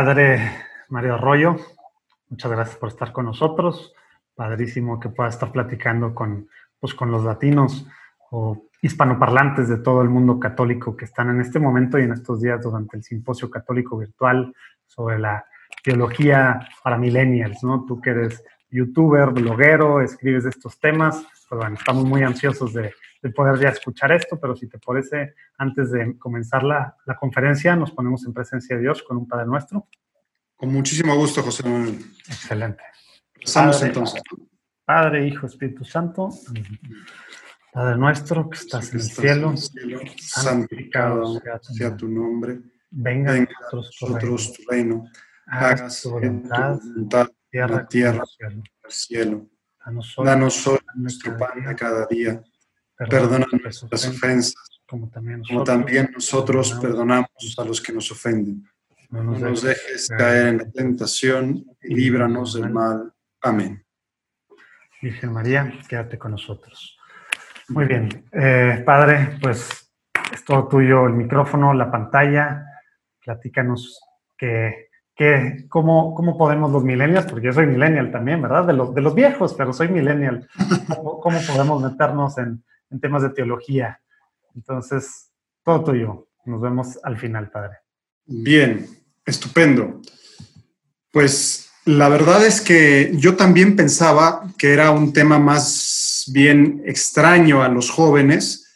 Padre Mario Arroyo, muchas gracias por estar con nosotros. Padrísimo que pueda estar platicando con, pues, con los latinos o hispanoparlantes de todo el mundo católico que están en este momento y en estos días durante el simposio católico virtual sobre la teología para millennials, ¿no? Tú que eres youtuber, bloguero, escribes estos temas, pues bueno, estamos muy ansiosos de, de poder ya escuchar esto, pero si te parece, antes de comenzar la, la, conferencia, nos ponemos en presencia de Dios con un Padre Nuestro. Con muchísimo gusto, José Manuel. Excelente. Pasamos entonces. Padre, Hijo, Espíritu Santo. Padre nuestro que estás, en, el cielo, santificado sea tu nombre. Venga, Venga a nosotros tu reino. Hágase tu voluntad, tierra, la tierra, el cielo. Danos hoy, Danos hoy nuestro pan de cada día. Perdona nuestras ofensas, como también como también nosotros perdonamos a los que nos ofenden. No No nos dejes caer en la tentación y líbranos del mal. Amén. Virgen María, quédate con nosotros. Muy bien. Eh, padre, pues es todo tuyo el micrófono, la pantalla. Platícanos que, que, cómo, cómo podemos los millennials, porque yo soy millennial también, ¿verdad? De los, de los viejos, pero soy millennial. ¿Cómo, cómo podemos meternos en, en temas de teología? Entonces, todo tuyo. Nos vemos al final, padre. Bien, estupendo. Pues la verdad es que yo también pensaba que era un tema más bien extraño a los jóvenes,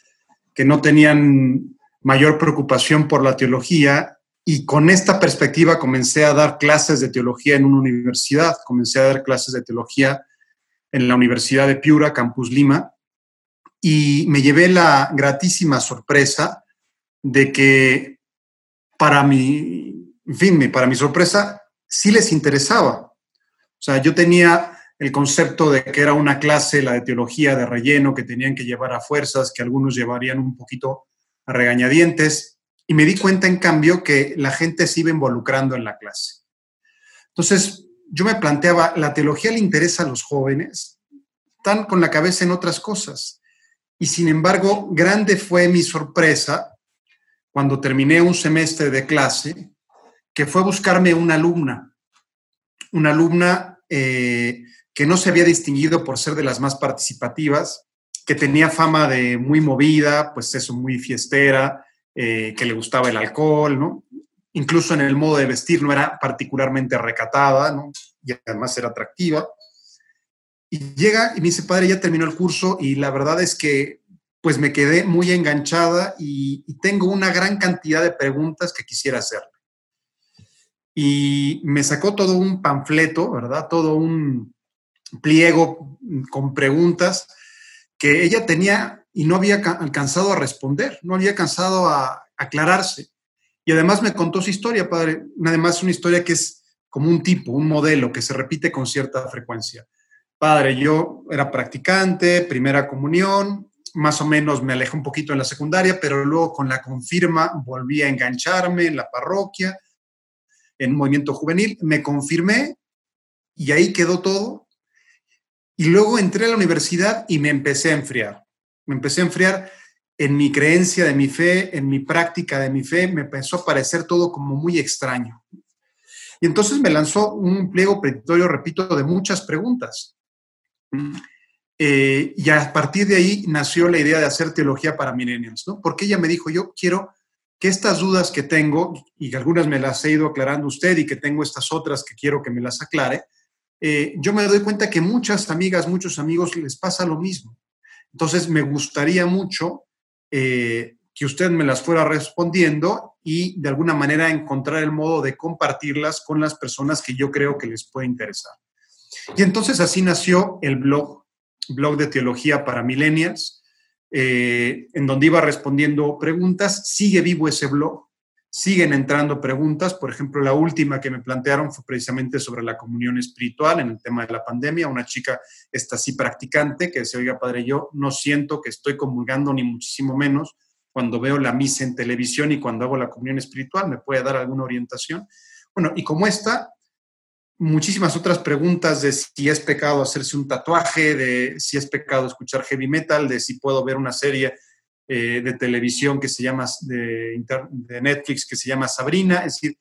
que no tenían mayor preocupación por la teología y con esta perspectiva comencé a dar clases de teología en una universidad, comencé a dar clases de teología en la Universidad de Piura, Campus Lima, y me llevé la gratísima sorpresa de que para mi, en fin, para mi sorpresa, sí les interesaba. O sea, yo tenía el concepto de que era una clase, la de teología de relleno, que tenían que llevar a fuerzas, que algunos llevarían un poquito a regañadientes, y me di cuenta, en cambio, que la gente se iba involucrando en la clase. Entonces, yo me planteaba, ¿la teología le interesa a los jóvenes? Están con la cabeza en otras cosas. Y sin embargo, grande fue mi sorpresa cuando terminé un semestre de clase, que fue buscarme una alumna, una alumna eh, que no se había distinguido por ser de las más participativas, que tenía fama de muy movida, pues eso, muy fiestera, eh, que le gustaba el alcohol, ¿no? Incluso en el modo de vestir no era particularmente recatada, ¿no? Y además era atractiva. Y llega y me dice, padre, ya terminó el curso y la verdad es que pues me quedé muy enganchada y, tengo una gran cantidad de preguntas que quisiera hacerle. Y me sacó todo un panfleto, ¿verdad? Todo un pliego con preguntas que ella tenía y no había alcanzado a responder, no había alcanzado a aclararse. Y además me contó su historia, padre. Además, una historia que es como un tipo, un modelo que se repite con cierta frecuencia. Padre, yo era practicante, primera comunión, más o menos me alejé un poquito en la secundaria, pero luego con la confirma volví a engancharme en la parroquia, en un movimiento juvenil, me confirmé y ahí quedó todo. Y luego entré a la universidad y me empecé a enfriar. Me empecé a enfriar en mi creencia de mi fe, en mi práctica de mi fe, me empezó a parecer todo como muy extraño. Y entonces me lanzó un pliego petitorio, repito, de muchas preguntas. Eh, y a partir de ahí nació la idea de hacer teología para millennials, ¿no? Porque ella me dijo, yo quiero que estas dudas que tengo, y que algunas me las he ido aclarando usted y que tengo estas otras que quiero que me las aclare, eh, yo me doy cuenta que muchas amigas, muchos amigos les pasa lo mismo. Entonces, me gustaría mucho eh, que usted me las fuera respondiendo y de alguna manera encontrar el modo de compartirlas con las personas que yo creo que les puede interesar. Y entonces así nació el blog, blog de teología para millennials, eh, en donde iba respondiendo preguntas. Sigue vivo ese blog, siguen entrando preguntas. Por ejemplo, la última que me plantearon fue precisamente sobre la comunión espiritual en el tema de la pandemia. Una chica, esta sí practicante, que decía, oiga, padre, yo no siento que estoy comulgando ni muchísimo menos cuando veo la misa en televisión y cuando hago la comunión espiritual, ¿me puede dar alguna orientación? Bueno, y como esta, muchísimas otras preguntas de si es pecado hacerse un tatuaje, de si es pecado escuchar heavy metal, de si puedo ver una serie eh, de televisión que se llama, de, Netflix que se llama Sabrina, es decir,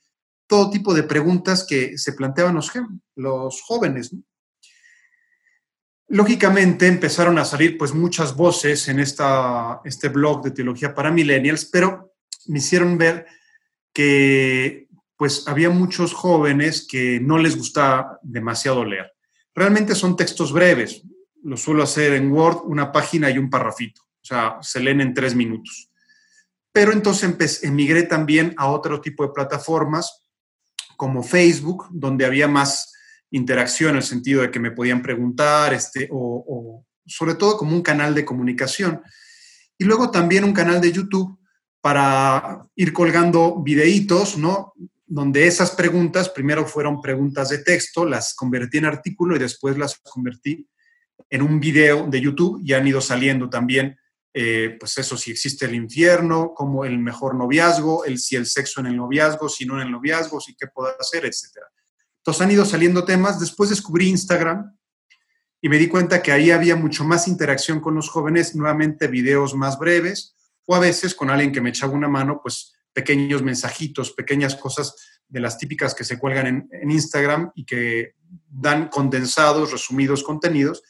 todo tipo de preguntas que se planteaban los, los jóvenes. Lógicamente empezaron a salir pues muchas voces en esta, este blog de teología para millennials, pero me hicieron ver que pues había muchos jóvenes que no les gustaba demasiado leer. Realmente son textos breves, lo suelo hacer en Word, una página y un parrafito, o sea, se leen en tres minutos. Pero entonces emigré también a otro tipo de plataformas como Facebook, donde había más interacción en el sentido de que me podían preguntar, este, o, sobre todo como un canal de comunicación. Y luego también un canal de YouTube para ir colgando videitos, ¿no? Donde esas preguntas, primero fueron preguntas de texto, las convertí en artículo y después las convertí en un video de YouTube y han ido saliendo también, eh, pues eso, si existe el infierno, como el mejor noviazgo, el, si el sexo en el noviazgo, si no en el noviazgo, si qué puedo hacer, etcétera. Entonces han ido saliendo temas. Después descubrí Instagram y me di cuenta que ahí había mucho más interacción con los jóvenes, nuevamente videos más breves o a veces con alguien que me echaba una mano, pues pequeños mensajitos, pequeñas cosas de las típicas que se cuelgan en, Instagram y que dan condensados, resumidos contenidos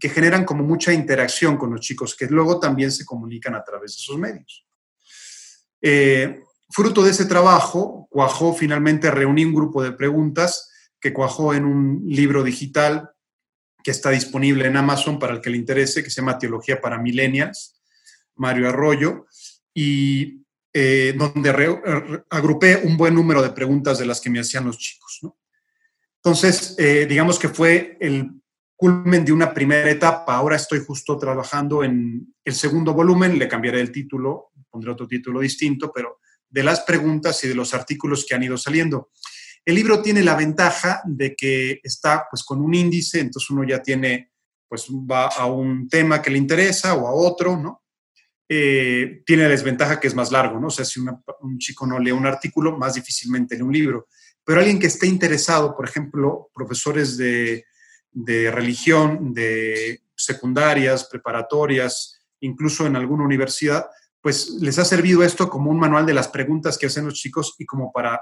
que generan como mucha interacción con los chicos, que luego también se comunican a través de esos medios. Eh, fruto de ese trabajo, cuajó finalmente, reuní un grupo de preguntas que cuajó en un libro digital que está disponible en Amazon para el que le interese, que se llama Teología para Millennials, Mario Arroyo, y eh, donde agrupé un buen número de preguntas de las que me hacían los chicos. Entonces, eh, digamos que fue el culmen de una primera etapa. Ahora estoy justo trabajando en el segundo volumen, le cambiaré el título, pondré otro título distinto, pero de las preguntas y de los artículos que han ido saliendo. El libro tiene la ventaja de que está pues con un índice, entonces uno ya tiene, pues va a un tema que le interesa o a otro, ¿no? Eh, tiene la desventaja que es más largo, ¿no? O sea, si un chico no lee un artículo, más difícilmente lee un libro. Pero alguien que esté interesado, por ejemplo, profesores de, de religión, de secundarias, preparatorias, incluso en alguna universidad, pues les ha servido esto como un manual de las preguntas que hacen los chicos y como para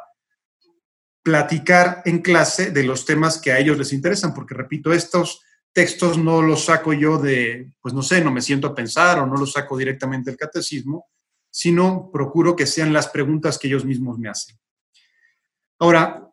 platicar en clase de los temas que a ellos les interesan, porque repito, estos textos no los saco yo de, pues no sé, no me siento a pensar o no los saco directamente del catecismo, sino procuro que sean las preguntas que ellos mismos me hacen. Ahora,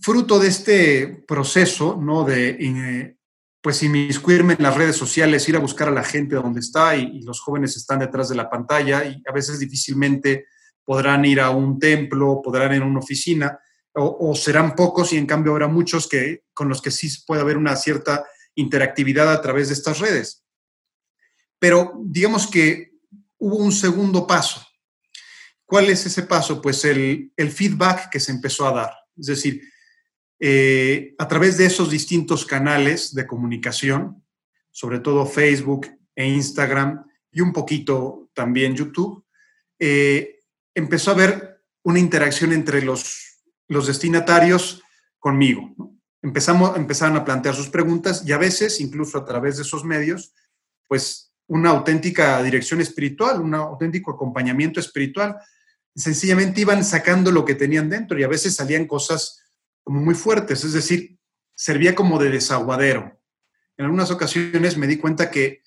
fruto de este proceso, ¿no? De, eh, pues, inmiscuirme en las redes sociales, ir a buscar a la gente donde está y, los jóvenes están detrás de la pantalla y a veces difícilmente podrán ir a un templo, podrán ir a una oficina, o, serán pocos y en cambio habrá muchos que, con los que sí puede haber una cierta interactividad a través de estas redes. Pero digamos que hubo un segundo paso. ¿Cuál es ese paso? Pues el, feedback que se empezó a dar. Es decir, eh, a través de esos distintos canales de comunicación, sobre todo Facebook e Instagram y un poquito también YouTube, eh, empezó a haber una interacción entre los los destinatarios conmigo. Empezamos, empezaron a plantear sus preguntas y a veces, incluso a través de esos medios, pues una auténtica dirección espiritual, un auténtico acompañamiento espiritual. Sencillamente iban sacando lo que tenían dentro y a veces salían cosas como muy fuertes, es decir, servía como de desaguadero. En algunas ocasiones me di cuenta que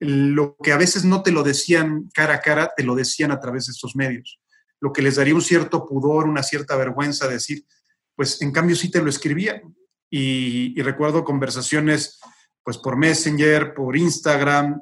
lo que a veces no te lo decían cara a cara, te lo decían a través de estos medios lo que les daría un cierto pudor, una cierta vergüenza decir, pues en cambio sí te lo escribía. Y, recuerdo conversaciones pues por Messenger, por Instagram,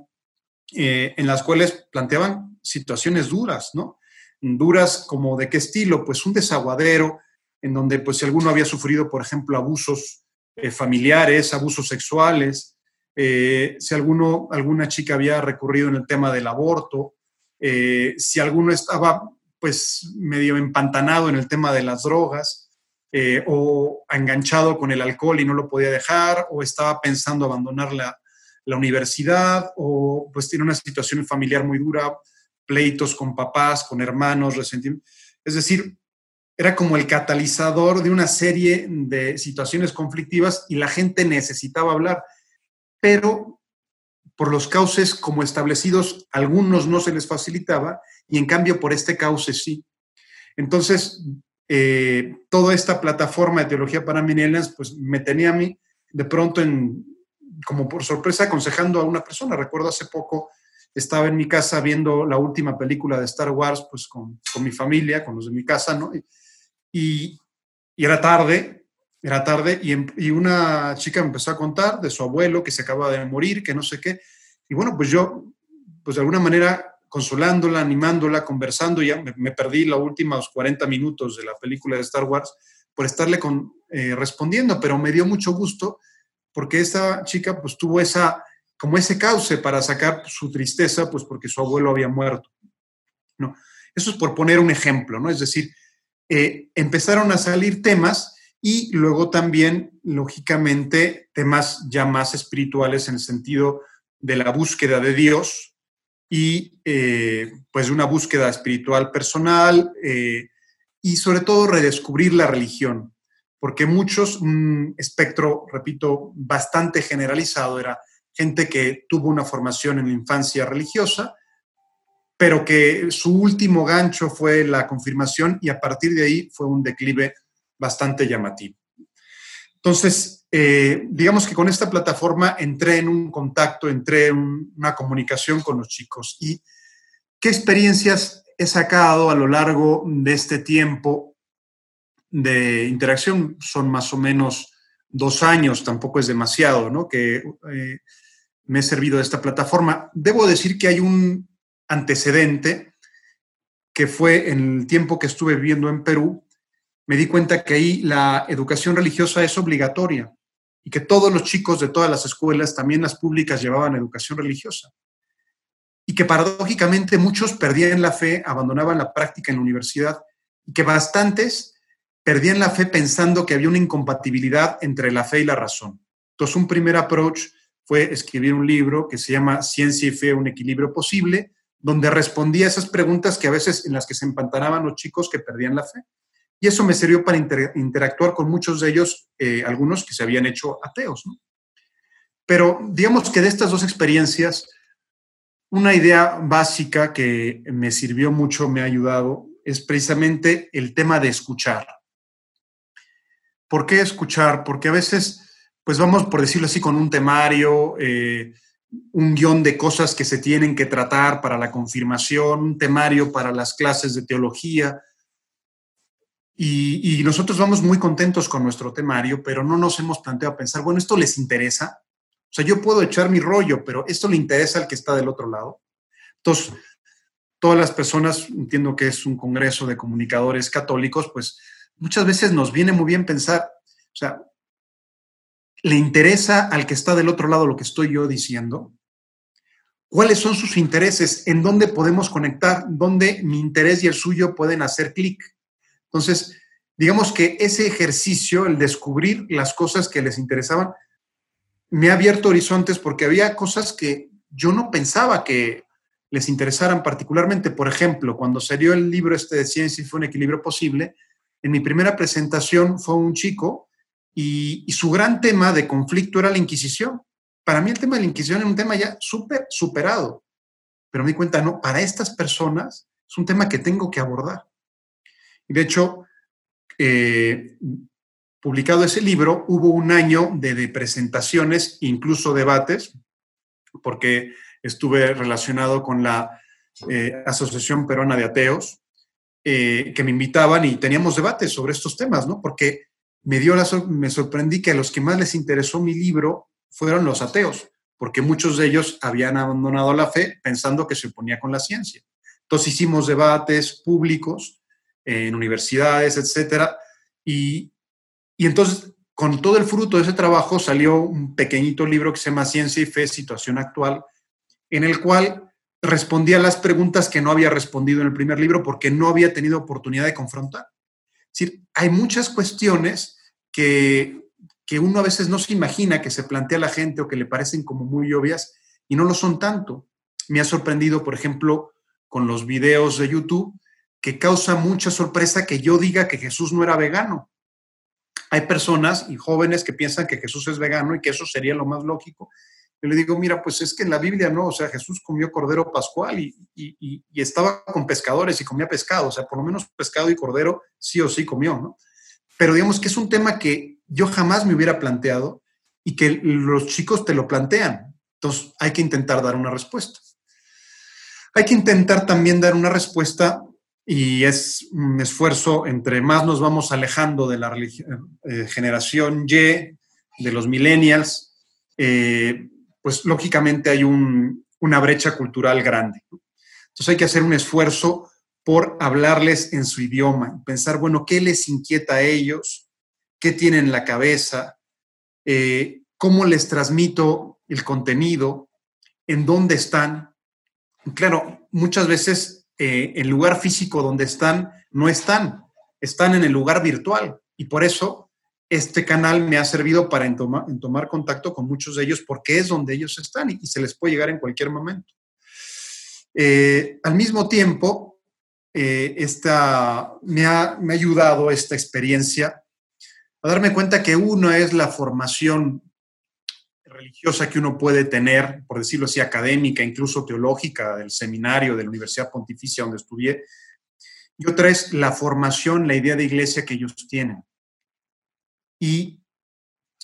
eh, en las cuales planteaban situaciones duras, ¿no? Duras como de qué estilo, pues un desaguadero, en donde pues si alguno había sufrido, por ejemplo, abusos eh, familiares, abusos sexuales, eh, si alguno, alguna chica había recurrido en el tema del aborto, si alguno estaba pues medio empantanado en el tema de las drogas eh, o enganchado con el alcohol y no lo podía dejar o estaba pensando abandonar la, la universidad o pues tiene una situación familiar muy dura, pleitos con papás, con hermanos, resentimiento. Es decir, era como el catalizador de una serie de situaciones conflictivas y la gente necesitaba hablar, pero por los cauces como establecidos, algunos no se les facilitaba y en cambio por este cauce sí. Entonces, eh, toda esta plataforma de teología para millennials, pues me tenía a mí de pronto en, como por sorpresa aconsejando a una persona. Recuerdo hace poco estaba en mi casa viendo la última película de Star Wars, pues con, con mi familia, con los de mi casa, ¿no? Y, y era tarde, era tarde, y, em, y, una chica me empezó a contar de su abuelo que se acaba de morir, que no sé qué. Y bueno, pues yo, pues de alguna manera, consolándola, animándola, conversando, ya me, perdí los últimos 40 minutos de la película de Star Wars por estarle con, eh, respondiendo, pero me dio mucho gusto porque esta chica pues tuvo esa, como ese cauce para sacar su tristeza, pues porque su abuelo había muerto. ¿no? Eso es por poner un ejemplo, ¿no? Es decir, eh, empezaron a salir temas y luego también, lógicamente, temas ya más espirituales en el sentido de la búsqueda de Dios, y eh, pues una búsqueda espiritual personal eh, y sobre todo redescubrir la religión, porque muchos, un espectro, repito, bastante generalizado, era gente que tuvo una formación en la infancia religiosa, pero que su último gancho fue la confirmación y a partir de ahí fue un declive bastante llamativo. Entonces, eh, digamos que con esta plataforma entré en un contacto, entré en una comunicación con los chicos. ¿Y qué experiencias he sacado a lo largo de este tiempo de interacción? Son más o menos dos años, tampoco es demasiado, ¿no? Que eh, me he servido de esta plataforma. Debo decir que hay un antecedente que fue en el tiempo que estuve viviendo en Perú, me di cuenta que ahí la educación religiosa es obligatoria y que todos los chicos de todas las escuelas, también las públicas, llevaban educación religiosa. Y que paradójicamente muchos perdían la fe, abandonaban la práctica en la universidad y que bastantes perdían la fe pensando que había una incompatibilidad entre la fe y la razón. Entonces, un primer approach fue escribir un libro que se llama Ciencia y Fe, un equilibrio posible, donde respondía a esas preguntas que a veces en las que se empantanaban los chicos que perdían la fe. Y eso me sirvió para interactuar con muchos de ellos, eh, algunos que se habían hecho ateos. Pero digamos que de estas dos experiencias, una idea básica que me sirvió mucho, me ha ayudado, es precisamente el tema de escuchar. ¿Por qué escuchar? Porque a veces, pues vamos, por decirlo así, con un temario, eh, un guion de cosas que se tienen que tratar para la confirmación, un temario para las clases de teología, y, nosotros vamos muy contentos con nuestro temario, pero no nos hemos planteado pensar, bueno, ¿esto les interesa? O sea, yo puedo echar mi rollo, pero ¿esto le interesa al que está del otro lado? Entonces, todas las personas, entiendo que es un congreso de comunicadores católicos, pues muchas veces nos viene muy bien pensar, o sea, ¿le interesa al que está del otro lado lo que estoy yo diciendo? ¿Cuáles son sus intereses? ¿En dónde podemos conectar? ¿Dónde mi interés y el suyo pueden hacer clic? Entonces, digamos que ese ejercicio, el descubrir las cosas que les interesaban, me ha abierto horizontes porque había cosas que yo no pensaba que les interesaran particularmente. Por ejemplo, cuando salió el libro este de Ciencia y fue un equilibrio posible, en mi primera presentación fue un chico y, su gran tema de conflicto era la Inquisición. Para mí el tema de la Inquisición era un tema ya súper superado, pero me di cuenta, no, para estas personas es un tema que tengo que abordar. De hecho, eh, publicado ese libro, hubo un año de, presentaciones, incluso debates, porque estuve relacionado con la eh, Asociación Peruana de Ateos, eh, que me invitaban y teníamos debates sobre estos temas, ¿no? Porque me, dio me sorprendí que a los que más les interesó mi libro fueron los ateos, porque muchos de ellos habían abandonado la fe pensando que se oponía con la ciencia. Entonces hicimos debates públicos en universidades, etcétera. Y, y entonces, con todo el fruto de ese trabajo, salió un pequeñito libro que se llama Ciencia y Fe, Situación Actual, en el cual respondía las preguntas que no había respondido en el primer libro porque no había tenido oportunidad de confrontar. Es decir, hay muchas cuestiones que, que uno a veces no se imagina que se plantea a la gente o que le parecen como muy obvias y no lo son tanto. Me ha sorprendido, por ejemplo, con los videos de YouTube, que causa mucha sorpresa que yo diga que Jesús no era vegano. Hay personas y jóvenes que piensan que Jesús es vegano y que eso sería lo más lógico. Yo le digo, mira, pues es que en la Biblia no, o sea, Jesús comió cordero pascual y, y, estaba con pescadores y comía pescado, o sea, por lo menos pescado y cordero sí o sí comió, ¿no? Pero digamos que es un tema que yo jamás me hubiera planteado y que los chicos te lo plantean. Entonces hay que intentar dar una respuesta. Hay que intentar también dar una respuesta y es un esfuerzo entre más nos vamos alejando de la eh, generación Y, de los millennials, eh, pues lógicamente hay una brecha cultural grande. Entonces hay que hacer un esfuerzo por hablarles en su idioma, pensar, bueno, ¿qué les inquieta a ellos? ¿Qué tienen en la cabeza? Eh, ¿Cómo les transmito el contenido? ¿En dónde están? Claro, muchas veces eh, el lugar físico donde están no están, están en el lugar virtual y por eso este canal me ha servido para tomar contacto con muchos de ellos porque es donde ellos están y, se les puede llegar en cualquier momento. Eh, al mismo tiempo, eh, esta, me, ha, me ha ayudado esta experiencia a darme cuenta que uno es la formación religiosa que uno puede tener, por decirlo así, académica, incluso teológica, del seminario, de la Universidad Pontificia donde estudié, y otra es la formación, la idea de iglesia que ellos tienen y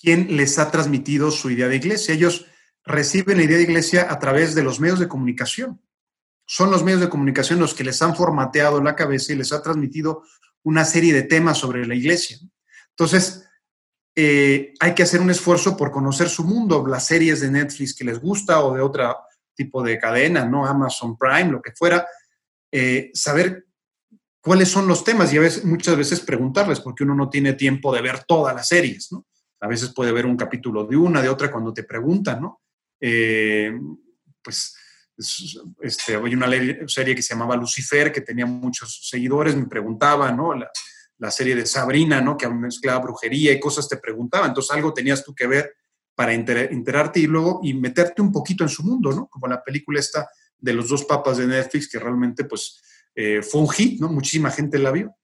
quién les ha transmitido su idea de iglesia. Ellos reciben la idea de iglesia a través de los medios de comunicación. Son los medios de comunicación los que les han formateado la cabeza y les ha transmitido una serie de temas sobre la iglesia. Entonces, eh, hay que hacer un esfuerzo por conocer su mundo, las series de Netflix que les gusta o de otro tipo de cadena, ¿no? Amazon Prime, lo que fuera, eh, saber cuáles son los temas y a veces, muchas veces preguntarles, porque uno no tiene tiempo de ver todas las series, ¿no? A veces puede ver un capítulo de una, de otra, cuando te preguntan, ¿no? Eh, pues este, hay una serie que se llamaba Lucifer, que tenía muchos seguidores, me preguntaban, ¿no? La, la serie de Sabrina, ¿no? Que mezclaba brujería y cosas te preguntaba, entonces algo tenías tú que ver para enterarte y luego y meterte un poquito en su mundo, ¿no? Como la película esta de los dos papas de Netflix, que realmente pues eh, fue un hit, ¿no? Muchísima gente la vio.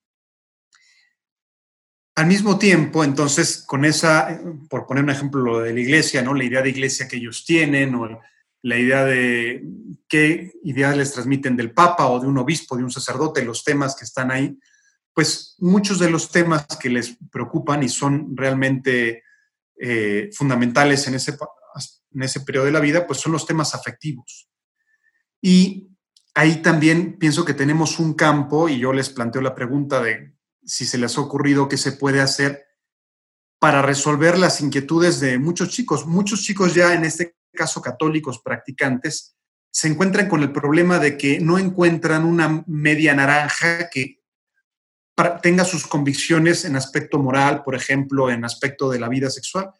Al mismo tiempo, entonces, con esa, por poner un ejemplo lo de la iglesia, ¿no? La idea de iglesia que ellos tienen, o la idea de qué ideas les transmiten del Papa o de un obispo, de un sacerdote, los temas que están ahí, pues muchos de los temas que les preocupan y son realmente eh, fundamentales en ese, en ese periodo de la vida, pues son los temas afectivos. Y ahí también pienso que tenemos un campo y yo les planteo la pregunta de si se les ha ocurrido qué se puede hacer para resolver las inquietudes de muchos chicos. Muchos chicos ya, en este caso católicos practicantes, se encuentran con el problema de que no encuentran una media naranja que tenga sus convicciones en aspecto moral, por ejemplo, en aspecto de la vida sexual.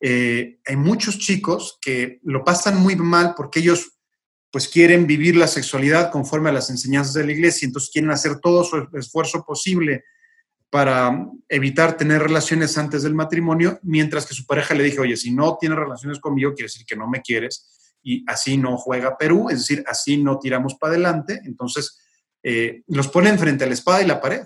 Eh, hay muchos chicos que lo pasan muy mal porque ellos pues quieren vivir la sexualidad conforme a las enseñanzas de la iglesia, entonces quieren hacer todo su esfuerzo posible para evitar tener relaciones antes del matrimonio, mientras que su pareja le dije, oye, si no tienes relaciones conmigo, quiere decir que no me quieres, y así no juega Perú, es decir, así no tiramos para adelante, entonces eh, los ponen frente a la espada y la pared.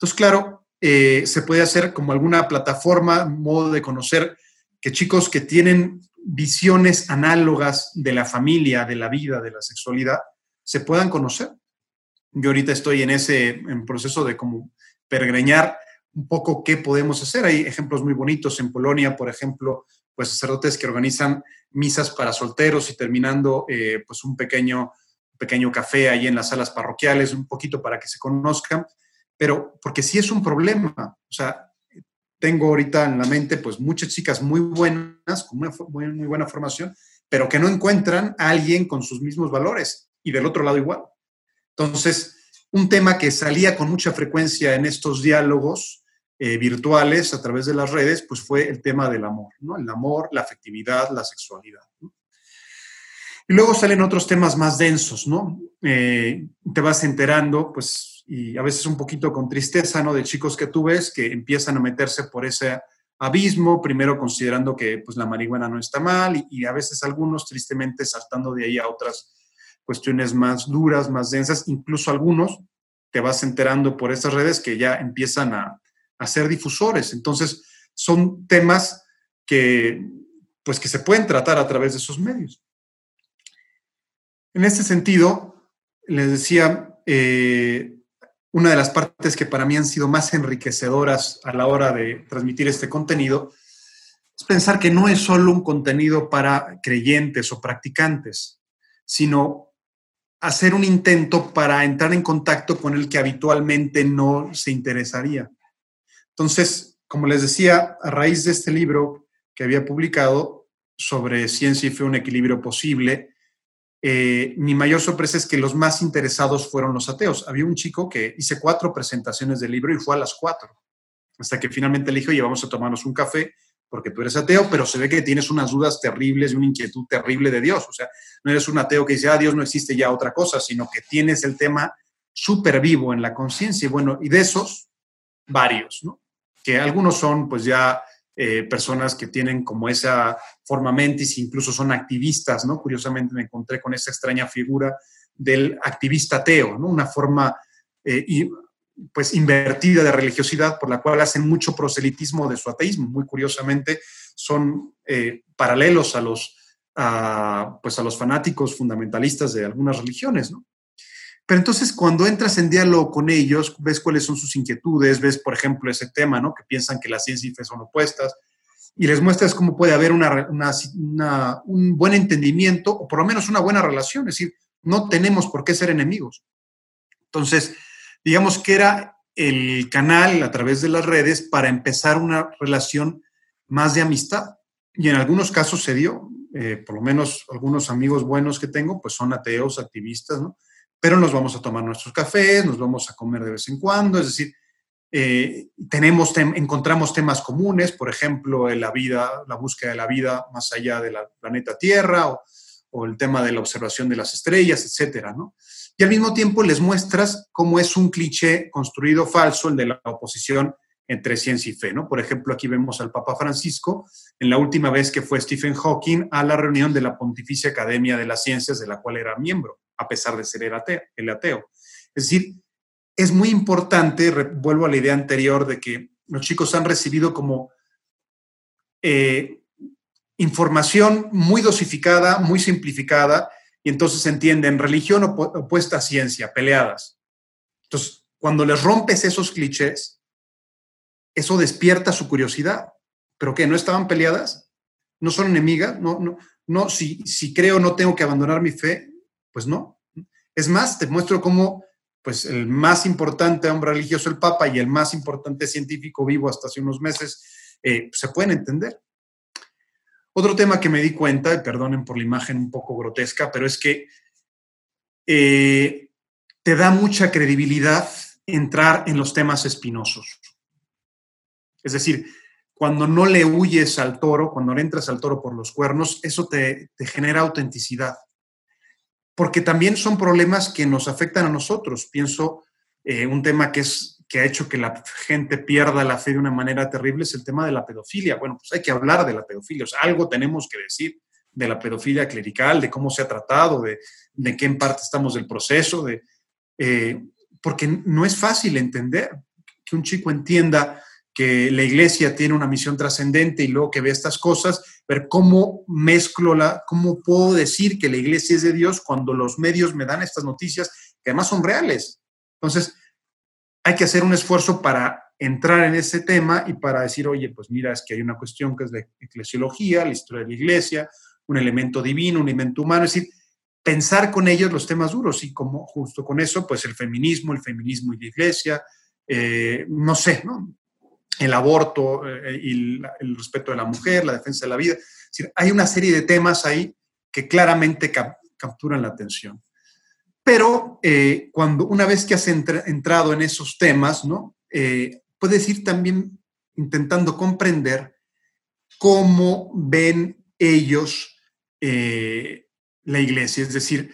Entonces, claro, eh, se puede hacer como alguna plataforma, modo de conocer que chicos que tienen visiones análogas de la familia, de la vida, de la sexualidad, se puedan conocer. Yo ahorita estoy en ese en proceso de como peregreñar un poco qué podemos hacer. Hay ejemplos muy bonitos en Polonia, por ejemplo, pues sacerdotes que organizan misas para solteros y terminando eh, pues un pequeño, pequeño café ahí en las salas parroquiales, un poquito para que se conozcan, pero porque sí es un problema. O sea, tengo ahorita en la mente pues muchas chicas muy buenas, con una muy, buena formación, pero que no encuentran a alguien con sus mismos valores y del otro lado igual. Entonces, un tema que salía con mucha frecuencia en estos diálogos eh, virtuales a través de las redes, pues fue el tema del amor, ¿no? El amor, la afectividad, la sexualidad. Y luego salen otros temas más densos, ¿no? Eh, te vas enterando, pues y a veces un poquito con tristeza, ¿no? De chicos que tú ves que empiezan a meterse por ese abismo, primero considerando que pues la marihuana no está mal y, a veces algunos tristemente saltando de ahí a otras cuestiones más duras, más densas, incluso algunos te vas enterando por estas redes que ya empiezan a, a ser difusores. Entonces, son temas que pues que se pueden tratar a través de esos medios. En este sentido, les decía, eh, una de las partes que para mí han sido más enriquecedoras a la hora de transmitir este contenido es pensar que no es solo un contenido para creyentes o practicantes, sino hacer un intento para entrar en contacto con el que habitualmente no se interesaría. Entonces, como les decía, a raíz de este libro que había publicado, sobre ciencia y fe, un equilibrio posible, eh, mi mayor sorpresa es que los más interesados fueron los ateos. Había un chico que hice cuatro presentaciones del libro y fue a las cuatro, hasta que finalmente le dijo, oye, vamos a tomarnos un café porque tú eres ateo, pero se ve que tienes unas dudas terribles y una inquietud terrible de Dios. O sea, no eres un ateo que dice, ah, Dios no existe ya otra cosa, sino que tienes el tema súper vivo en la conciencia. Y bueno, y de esos, varios, ¿no? Que algunos son pues ya eh, personas que tienen como esa forma mentis, incluso son activistas, ¿no? Curiosamente me encontré con esa extraña figura del activista ateo, ¿no? Una forma eh, pues invertida de religiosidad por la cual hacen mucho proselitismo de su ateísmo. Muy curiosamente son eh, paralelos a los, pues a los fanáticos fundamentalistas de algunas religiones, ¿no? Pero entonces cuando entras en diálogo con ellos, ves cuáles son sus inquietudes, ves, por ejemplo, ese tema, ¿no? Que piensan que la ciencia y fe son opuestas, y les muestras cómo puede haber una, un buen entendimiento o por lo menos una buena relación, es decir, no tenemos por qué ser enemigos. Entonces, digamos que era el canal a través de las redes para empezar una relación más de amistad. Y en algunos casos se dio, eh, por lo menos algunos amigos buenos que tengo, pues son ateos, activistas, ¿no? Pero nos vamos a tomar nuestros cafés, nos vamos a comer de vez en cuando, es decir, eh, tenemos encontramos temas comunes, por ejemplo, la vida, la búsqueda de la vida más allá del planeta Tierra o, o, el tema de la observación de las estrellas, etcétera, ¿no? Y al mismo tiempo les muestras cómo es un cliché construido falso el de la oposición entre ciencia y fe, ¿no? Por ejemplo, aquí vemos al Papa Francisco en la última vez que fue Stephen Hawking a la reunión de la Pontificia Academia de las Ciencias de la cual era miembro a pesar de ser el ateo. Es decir, es muy importante, vuelvo a la idea anterior de que los chicos han recibido como eh, información muy dosificada, muy simplificada, y entonces entienden religión opuesta a ciencia, peleadas. Entonces, cuando les rompes esos clichés, eso despierta su curiosidad. ¿Pero qué? ¿No estaban peleadas? ¿No son enemigas? No, no, no, si, si creo no tengo que abandonar mi fe. Pues no. Es más, te muestro cómo pues, el más importante hombre religioso, el Papa, y el más importante científico vivo hasta hace unos meses, eh, se pueden entender. Otro tema que me di cuenta, y perdonen por la imagen un poco grotesca, pero es que eh, te da mucha credibilidad entrar en los temas espinosos. Es decir, cuando no le huyes al toro, cuando no entras al toro por los cuernos, eso te genera autenticidad porque también son problemas que nos afectan a nosotros. Pienso, eh, un tema que, es, que ha hecho que la gente pierda la fe de una manera terrible es el tema de la pedofilia. Bueno, pues hay que hablar de la pedofilia, o sea, algo tenemos que decir de la pedofilia clerical, de cómo se ha tratado, de, de qué en parte estamos del proceso, de, eh, porque no es fácil entender que un chico entienda que la iglesia tiene una misión trascendente y luego que ve estas cosas, ver cómo mezclo la, cómo puedo decir que la iglesia es de Dios cuando los medios me dan estas noticias que además son reales. Entonces, hay que hacer un esfuerzo para entrar en ese tema y para decir, oye, pues mira, es que hay una cuestión que es de eclesiología, la historia de la iglesia, un elemento divino, un elemento humano, es decir, pensar con ellos los temas duros y como justo con eso, pues el feminismo, el feminismo y la iglesia, eh, no sé, ¿no? El aborto eh, y el respeto de la mujer, la defensa de la vida. hay una serie de temas ahí que claramente capturan la atención. Pero eh, cuando una vez que has entrado en esos temas, ¿no? Eh, puedes ir también intentando comprender cómo ven ellos la iglesia, es decir,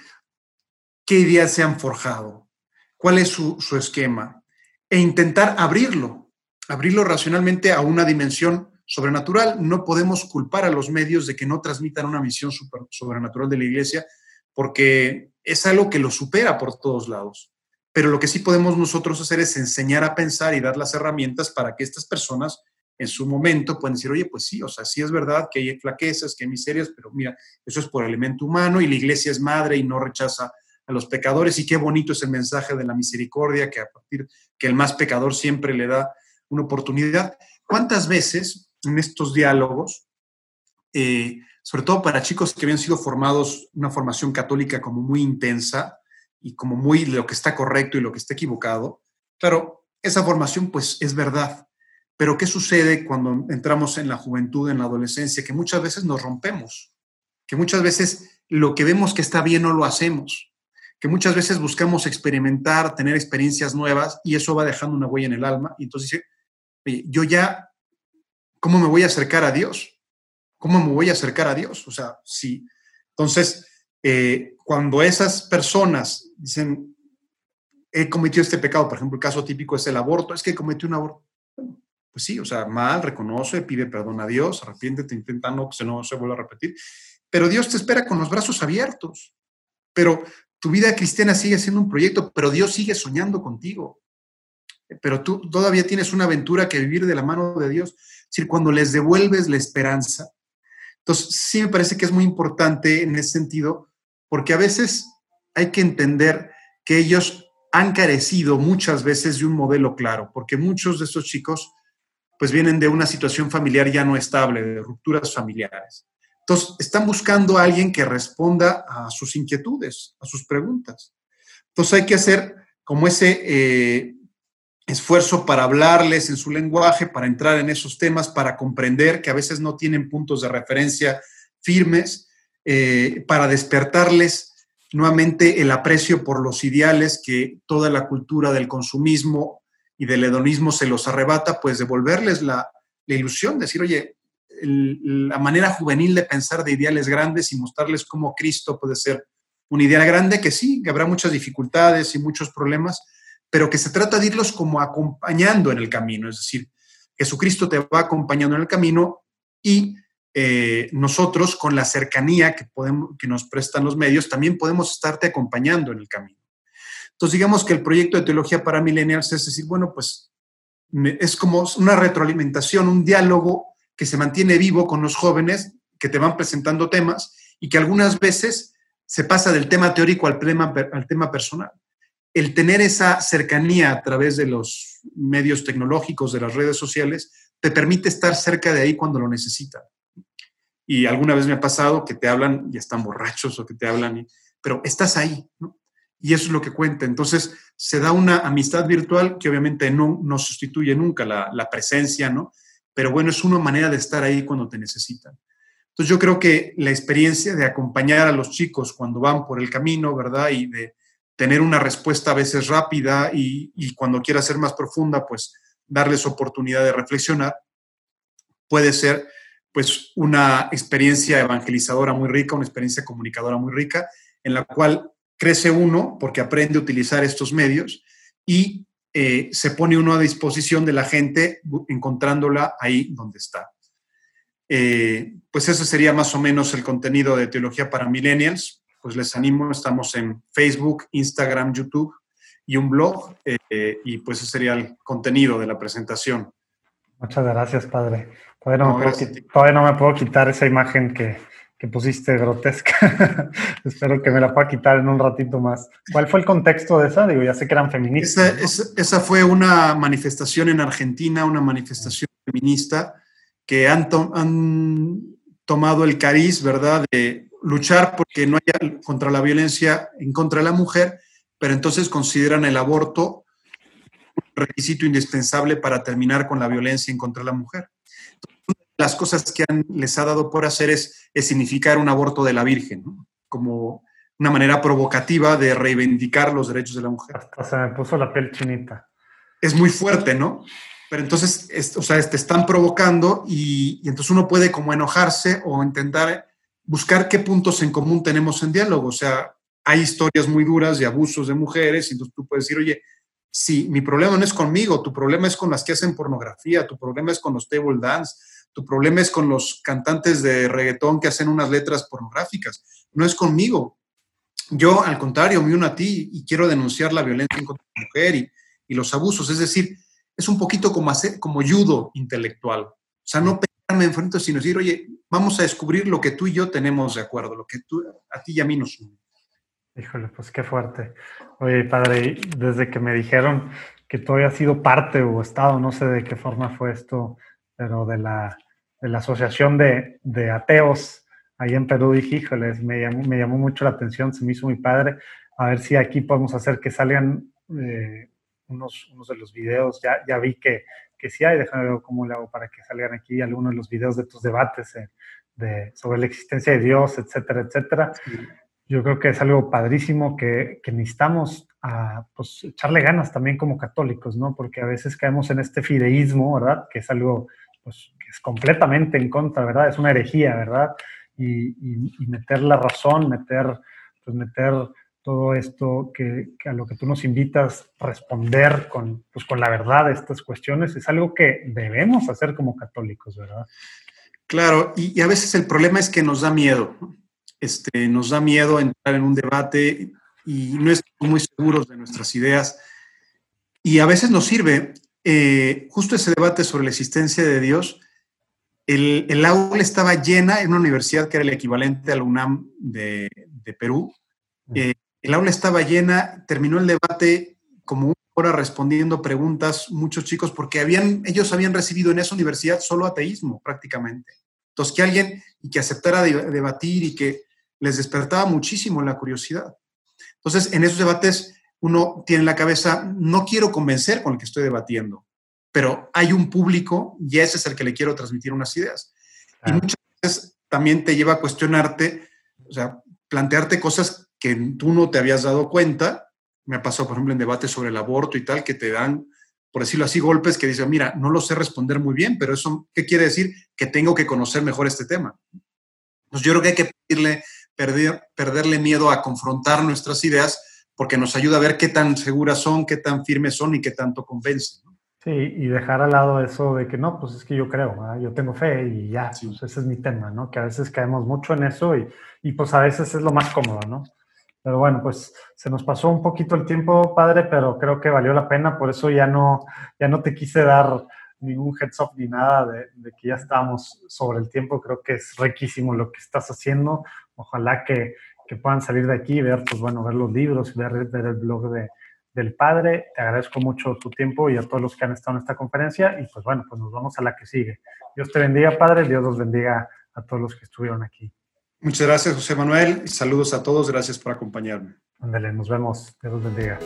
qué ideas se han forjado, cuál es su esquema, e intentar abrirlo abrirlo racionalmente a una dimensión sobrenatural. No podemos culpar a los medios de que no transmitan una misión sobrenatural de la iglesia, porque es algo que lo supera por todos lados. Pero lo que sí podemos nosotros hacer es enseñar a pensar y dar las herramientas para que estas personas en su momento pueden decir, oye, pues sí, o sea, sí es verdad que hay flaquezas, que hay miserias, pero mira, eso es por elemento humano y la iglesia es madre y no rechaza a los pecadores y qué bonito es el mensaje de la misericordia que a partir que el más pecador siempre le da una oportunidad. ¿Cuántas veces en estos diálogos, eh, sobre todo para chicos que habían sido formados una formación católica como muy intensa y como muy lo que está correcto y lo que está equivocado, claro, esa formación pues es verdad, pero ¿qué sucede cuando entramos en la juventud, en la adolescencia? Que muchas veces nos rompemos, que muchas veces lo que vemos que está bien no lo hacemos, que muchas veces buscamos experimentar, tener experiencias nuevas y eso va dejando una huella en el alma. Y entonces yo ya, ¿cómo me voy a acercar a Dios? ¿Cómo me voy a acercar a Dios? O sea, sí. Entonces, eh, cuando esas personas dicen, he cometido este pecado, por ejemplo, el caso típico es el aborto, es que cometí un aborto pues sí, o sea, mal, reconoce, pide perdón a Dios, arrepiéntete, intenta no que no se vuelva a repetir. Pero Dios te espera con los brazos abiertos. Pero tu vida cristiana sigue siendo un proyecto, pero Dios sigue soñando contigo. Pero tú todavía tienes una aventura que vivir de la mano de Dios. Es decir, cuando les devuelves la esperanza. Entonces, sí me parece que es muy importante en ese sentido, porque a veces hay que entender que ellos han carecido muchas veces de un modelo claro, porque muchos de estos chicos pues vienen de una situación familiar ya no estable, de rupturas familiares. Entonces, están buscando a alguien que responda a sus inquietudes, a sus preguntas. Entonces, hay que hacer como ese eh, esfuerzo para hablarles en su lenguaje, para entrar en esos temas, para comprender que a veces no tienen puntos de referencia firmes, eh, para despertarles nuevamente el aprecio por los ideales que toda la cultura del consumismo y del hedonismo se los arrebata, pues devolverles la, la ilusión, decir, oye, la manera juvenil de pensar de ideales grandes y mostrarles cómo Cristo puede ser un ideal grande, que sí, que habrá muchas dificultades y muchos problemas, pero que se trata de irlos como acompañando en el camino, es decir, Jesucristo te va acompañando en el camino y eh, nosotros con la cercanía que, podemos, que nos prestan los medios, también podemos estarte acompañando en el camino. Entonces, digamos que el proyecto de teología para millennials es decir, bueno, pues es como una retroalimentación, un diálogo que se mantiene vivo con los jóvenes que te van presentando temas y que algunas veces se pasa del tema teórico al tema, al tema personal. El tener esa cercanía a través de los medios tecnológicos, de las redes sociales, te permite estar cerca de ahí cuando lo necesitan. Y alguna vez me ha pasado que te hablan y están borrachos o que te hablan, pero estás ahí, ¿no? y eso es lo que cuenta. Entonces, se da una amistad virtual que obviamente no, no sustituye nunca la, la, presencia, ¿no? Pero bueno, es una manera de estar ahí cuando te necesitan. Entonces, yo creo que la experiencia de acompañar a los chicos cuando van por el camino, ¿verdad? Y de tener una respuesta a veces rápida y, cuando quiera ser más profunda, pues darles oportunidad de reflexionar, puede ser pues una experiencia evangelizadora muy rica, una experiencia comunicadora muy rica, en la cual crece uno porque aprende a utilizar estos medios y eh, se pone uno a disposición de la gente encontrándola ahí donde está. Eh, pues eso sería más o menos el contenido de Teología para Millennials. Pues les animo, estamos en Facebook, Instagram, YouTube y un blog, eh, y pues ese sería el contenido de la presentación. Muchas gracias, padre. Todavía no, todavía no me puedo quitar esa imagen que, que pusiste grotesca. Espero que me la pueda quitar en un ratito más. ¿Cuál fue el contexto de esa? Digo, ya sé que eran feministas. Esa, esa, fue una manifestación en Argentina, una manifestación feminista que han, han tomado el cariz, ¿verdad?, de luchar porque no haya contra la violencia en contra de la mujer, pero entonces consideran el aborto un requisito indispensable para terminar con la violencia en contra de la mujer las cosas que les ha dado por hacer es, significar un aborto de la Virgen, como una manera provocativa de reivindicar los derechos de la mujer. Hasta se me puso la piel chinita. Es muy fuerte, ¿no? Pero entonces, o sea, te están provocando y, y, entonces uno puede como enojarse o intentar buscar qué puntos en común tenemos en diálogo. O sea, hay historias muy duras de abusos de mujeres y entonces tú puedes decir, oye, si mi problema no es conmigo, tu problema es con las que hacen pornografía, tu problema es con los table dance, tu problema es con los cantantes de reggaetón que hacen unas letras pornográficas, no es conmigo. Yo, al contrario, me uno a ti y quiero denunciar la violencia contra la mujer y, y los abusos. Es decir, es un poquito como, hacer, como judo intelectual. O sea, no pegarme enfrente, sino decir, oye, vamos a descubrir lo que tú y yo tenemos de acuerdo, lo que tú, a ti y a mí nos une. Híjole, pues qué fuerte. Oye, padre, desde que me dijeron que tú habías sido parte o estado, no sé de qué forma fue esto, pero de la, de Asociación de, de Ateos ahí en Perú, dije, híjoles, me llamó, me llamó mucho la atención, se me hizo muy padre. A ver si aquí podemos hacer que salgan eh, unos, unos de los videos. Ya, ya vi que, que sí hay, déjame ver cómo le hago para que salgan aquí algunos de los videos de tus debates eh, de, sobre la existencia de Dios, etcétera, etcétera. Yo creo que es algo padrísimo que, que necesitamos a, pues, echarle ganas también como católicos, ¿no? Porque a veces caemos en este fideísmo, ¿verdad? Que es algo pues, que es completamente en contra, ¿verdad? Es una herejía, ¿verdad? Y, y, meter la razón, meter, pues, meter todo esto que, a lo que tú nos invitas, responder con, pues, con la verdad estas cuestiones, es algo que debemos hacer como católicos, ¿verdad? Claro, y, a veces el problema es que nos da miedo, este, nos da miedo entrar en un debate y no estamos muy seguros de nuestras ideas. Y a veces nos sirve eh, justo ese debate sobre la existencia de Dios. El, el, aula estaba llena en una universidad que era el equivalente a la UNAM de, de Perú. Eh, el aula estaba llena, terminó el debate como una hora respondiendo preguntas muchos chicos porque habían, ellos habían recibido en esa universidad solo ateísmo prácticamente. Entonces, que alguien y que aceptara debatir y que les despertaba muchísimo la curiosidad. Entonces, en esos debates uno tiene en la cabeza, no quiero convencer con el que estoy debatiendo, pero hay un público y ese es el que le quiero transmitir unas ideas. Y muchas veces también te lleva a cuestionarte, o sea, plantearte cosas que tú no te habías dado cuenta. Me ha pasado, por ejemplo, en debates sobre el aborto y tal, que te dan, por decirlo así, golpes que dicen, mira, no lo sé responder muy bien, pero eso, ¿qué quiere decir? Que tengo que conocer mejor este tema. Pues yo creo que hay que pedirle, perder, perderle miedo a confrontar nuestras ideas porque nos ayuda a ver qué tan seguras son, qué tan firmes son y qué tanto convencen. Sí, y dejar al lado eso de que no, pues es que yo creo, yo tengo fe y ya, pues ese es mi tema, ¿no? Que a veces caemos mucho en eso y, y pues a veces es lo más cómodo, ¿no? Pero bueno, pues se nos pasó un poquito el tiempo, padre, pero creo que valió la pena, por eso ya no, ya no te quise dar ningún heads up ni nada de, que ya estamos sobre el tiempo. Creo que es riquísimo lo que estás haciendo. Ojalá que, que puedan salir de aquí y ver, pues bueno, ver los libros, ver, ver el blog de, del padre. Te agradezco mucho tu tiempo y a todos los que han estado en esta conferencia. Y pues bueno, pues nos vamos a la que sigue. Dios te bendiga, padre. Dios los bendiga a todos los que estuvieron aquí. Muchas gracias, José Manuel, y saludos a todos. Gracias por acompañarme. Ándale, nos vemos. Dios los bendiga.